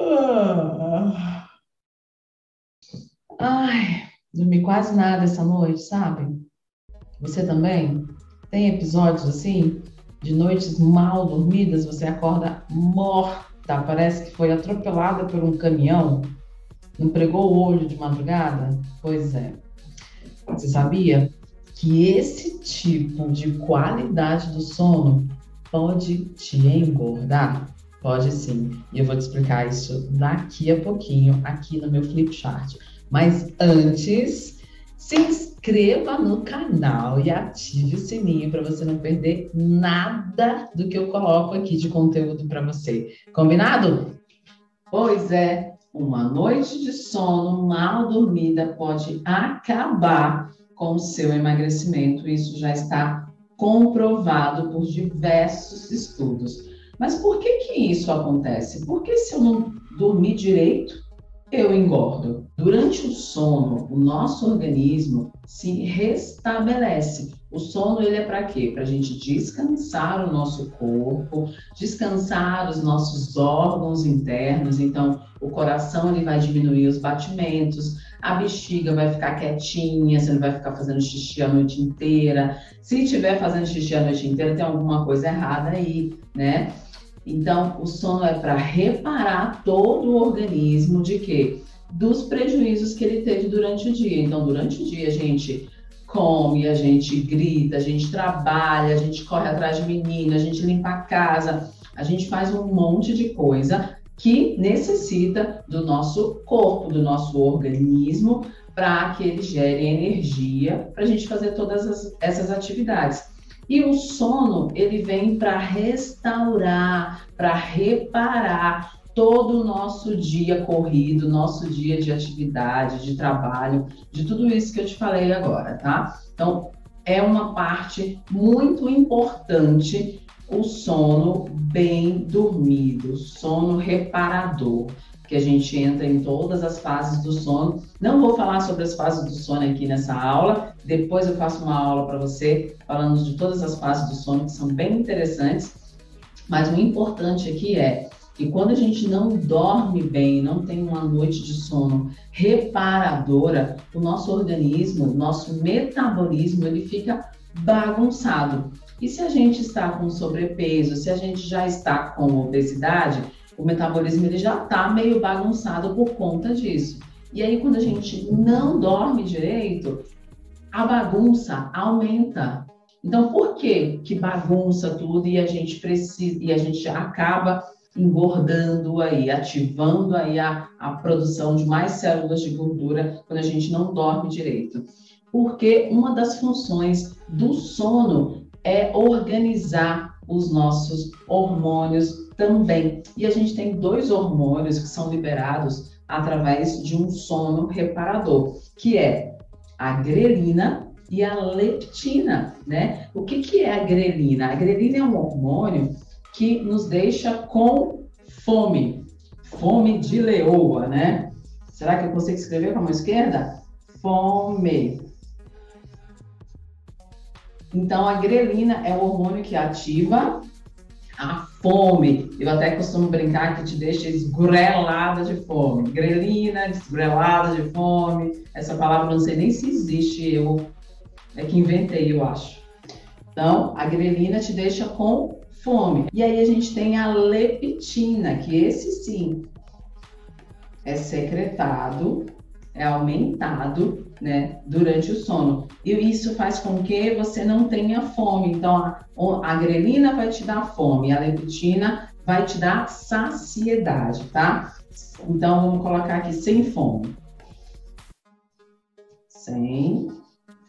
Ah. Ai, dormi quase nada essa noite, sabe? Você também? Tem episódios assim? De noites mal dormidas, você acorda morta, parece que foi atropelada por um caminhão, não pregou o olho de madrugada? Pois é. Você sabia que esse tipo de qualidade do sono pode te engordar? Pode sim. E eu vou te explicar isso daqui a pouquinho aqui no meu flip chart. Mas antes, se inscreva no canal e ative o sininho para você não perder nada do que eu coloco aqui de conteúdo para você. Combinado? Pois é, uma noite de sono mal dormida pode acabar com o seu emagrecimento. Isso já está comprovado por diversos estudos. Mas por que que isso acontece? Porque se eu não dormir direito, eu engordo. Durante o sono, o nosso organismo se restabelece. O sono ele é para quê? Para a gente descansar o nosso corpo, descansar os nossos órgãos internos. Então, o coração ele vai diminuir os batimentos, a bexiga vai ficar quietinha, você não vai ficar fazendo xixi a noite inteira. Se estiver fazendo xixi a noite inteira, tem alguma coisa errada aí, né? Então, o sono é para reparar todo o organismo de quê? Dos prejuízos que ele teve durante o dia. Então, durante o dia, a gente come, a gente grita, a gente trabalha, a gente corre atrás de menina, a gente limpa a casa, a gente faz um monte de coisa que necessita do nosso corpo, do nosso organismo, para que ele gere energia para a gente fazer todas as, essas atividades. E o sono, ele vem para restaurar, para reparar todo o nosso dia corrido, nosso dia de atividade, de trabalho, de tudo isso que eu te falei agora, tá? Então, é uma parte muito importante o sono bem dormido, sono reparador que a gente entra em todas as fases do sono. Não vou falar sobre as fases do sono aqui nessa aula, depois eu faço uma aula para você falando de todas as fases do sono que são bem interessantes. Mas o importante aqui é que quando a gente não dorme bem, não tem uma noite de sono reparadora, o nosso organismo, o nosso metabolismo, ele fica bagunçado. E se a gente está com sobrepeso, se a gente já está com obesidade, o metabolismo ele já está meio bagunçado por conta disso. E aí, quando a gente não dorme direito, a bagunça aumenta. Então, por que que bagunça tudo e a gente precisa e a gente acaba engordando aí, ativando aí a, a produção de mais células de gordura quando a gente não dorme direito? Porque uma das funções do sono é organizar os nossos hormônios também. E a gente tem dois hormônios que são liberados através de um sono reparador, que é a grelina e a leptina, né? O que, que é a grelina? A grelina é um hormônio que nos deixa com fome, fome de leoa, né? Será que eu consigo escrever com a mão esquerda? Fome. Então, a grelina é o hormônio que ativa a fome. Eu até costumo brincar que te deixa esgrelada de fome. Grelina, esgrelada de fome. Essa palavra não sei nem se existe, eu é que inventei, eu acho. Então, a grelina te deixa com fome. E aí a gente tem a leptina, que esse sim é secretado, é aumentado né, durante o sono. E isso faz com que você não tenha fome. Então, a, a grelina vai te dar fome, a leptina vai te dar saciedade, tá? Então, vamos colocar aqui sem fome. Sem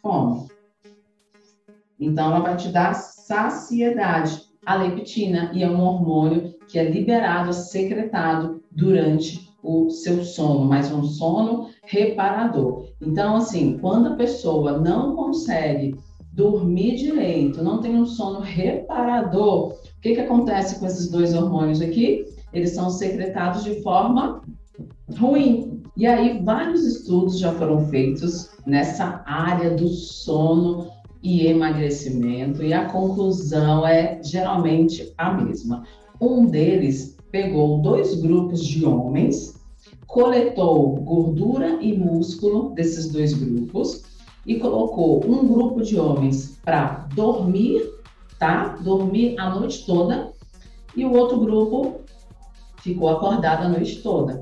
fome. Então, ela vai te dar saciedade, a leptina, e é um hormônio que é liberado, secretado durante o seu sono, mas um sono reparador. Então, assim, quando a pessoa não consegue dormir direito, não tem um sono reparador, o que, que acontece com esses dois hormônios aqui? Eles são secretados de forma ruim. E aí, vários estudos já foram feitos nessa área do sono e emagrecimento, e a conclusão é geralmente a mesma. Um deles pegou dois grupos de homens, coletou gordura e músculo desses dois grupos e colocou um grupo de homens para dormir, tá? Dormir a noite toda e o outro grupo ficou acordado a noite toda.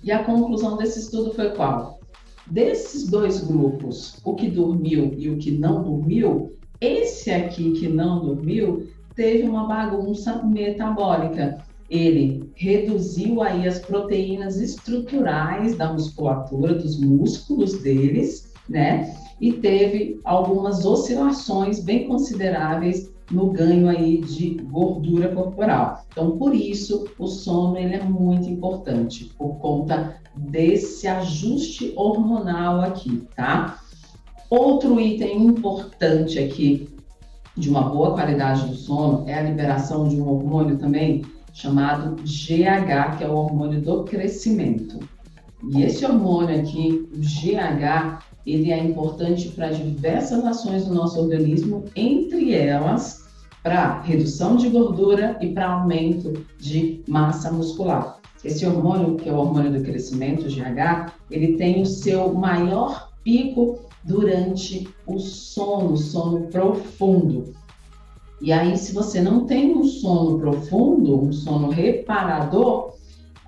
E a conclusão desse estudo foi qual? Desses dois grupos, o que dormiu e o que não dormiu, esse aqui que não dormiu teve uma bagunça metabólica. Ele reduziu aí as proteínas estruturais da musculatura, dos músculos deles, né? E teve algumas oscilações bem consideráveis no ganho aí de gordura corporal. Então, por isso, o sono ele é muito importante, por conta desse ajuste hormonal aqui, tá? Outro item importante aqui de uma boa qualidade do sono é a liberação de um hormônio também chamado GH, que é o hormônio do crescimento. E esse hormônio aqui, o GH, ele é importante para diversas ações do nosso organismo, entre elas para redução de gordura e para aumento de massa muscular. Esse hormônio, que é o hormônio do crescimento, GH, ele tem o seu maior pico durante o sono, sono profundo. E aí, se você não tem um sono profundo, um sono reparador,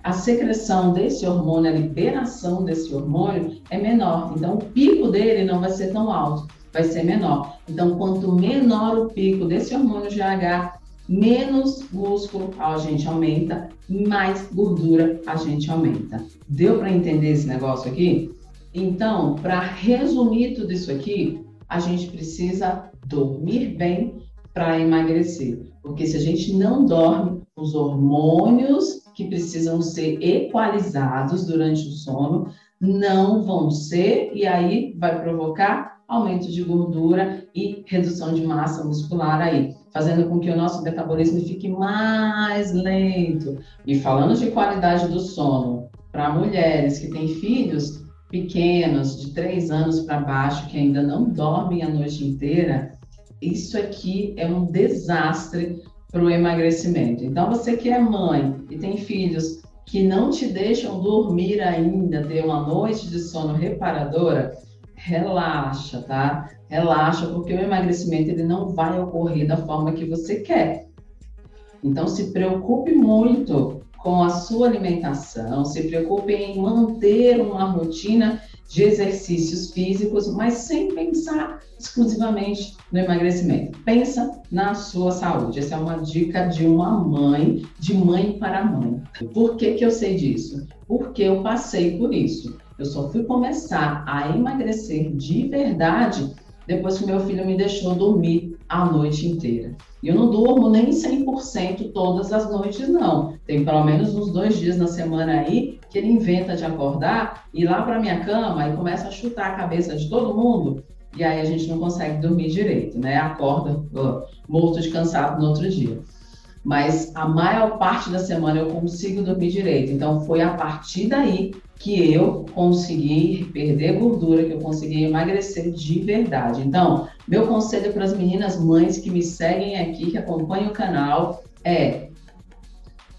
a secreção desse hormônio, a liberação desse hormônio é menor. Então, o pico dele não vai ser tão alto, vai ser menor. Então, quanto menor o pico desse hormônio GH, menos músculo a gente aumenta, mais gordura a gente aumenta. Deu para entender esse negócio aqui? Então, para resumir tudo isso aqui, a gente precisa dormir bem para emagrecer. Porque se a gente não dorme, os hormônios que precisam ser equalizados durante o sono não vão ser, e aí vai provocar aumento de gordura e redução de massa muscular aí, fazendo com que o nosso metabolismo fique mais lento. E falando de qualidade do sono, para mulheres que têm filhos pequenos, de três anos para baixo, que ainda não dormem a noite inteira, isso aqui é um desastre para o emagrecimento. Então, você que é mãe e tem filhos que não te deixam dormir ainda, ter uma noite de sono reparadora, relaxa, tá? Relaxa, porque o emagrecimento ele não vai ocorrer da forma que você quer. Então, se preocupe muito com a sua alimentação, se preocupe em manter uma rotina de exercícios físicos, mas sem pensar exclusivamente no emagrecimento. Pensa na sua saúde. Essa é uma dica de uma mãe, de mãe para mãe. Por que, que eu sei disso? Porque eu passei por isso. Eu só fui começar a emagrecer de verdade depois que meu filho me deixou dormir a noite inteira. E eu não durmo nem 100% todas as noites, não. Tem pelo menos uns dois dias na semana aí que ele inventa de acordar, ir lá para minha cama e começa a chutar a cabeça de todo mundo. E aí a gente não consegue dormir direito, né? Acorda uh, morto de cansado no outro dia. Mas a maior parte da semana eu consigo dormir direito. Então foi a partir daí que eu consegui perder gordura, que eu consegui emagrecer de verdade. Então, meu conselho para as meninas mães que me seguem aqui, que acompanham o canal, é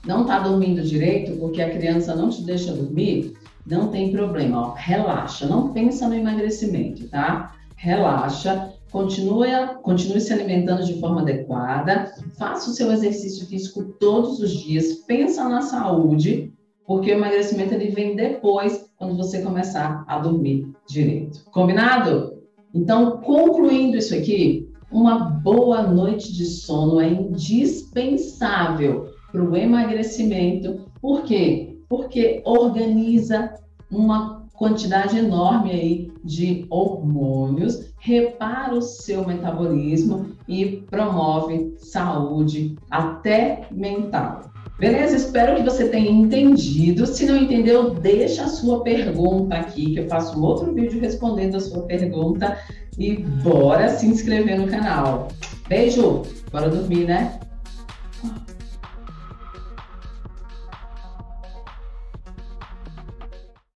não está dormindo direito porque a criança não te deixa dormir, não tem problema, ó, relaxa, não pensa no emagrecimento, tá? Relaxa, continue, continue se alimentando de forma adequada, faça o seu exercício físico todos os dias, pensa na saúde, porque o emagrecimento ele vem depois, quando você começar a dormir direito. Combinado? Então, concluindo isso aqui, uma boa noite de sono é indispensável para o emagrecimento. Por quê? Porque organiza uma quantidade enorme aí de hormônios, repara o seu metabolismo e promove saúde até mental. Beleza? Espero que você tenha entendido. Se não entendeu, deixa a sua pergunta aqui, que eu faço um outro vídeo respondendo a sua pergunta. E bora se inscrever no canal. Beijo! Bora dormir, né?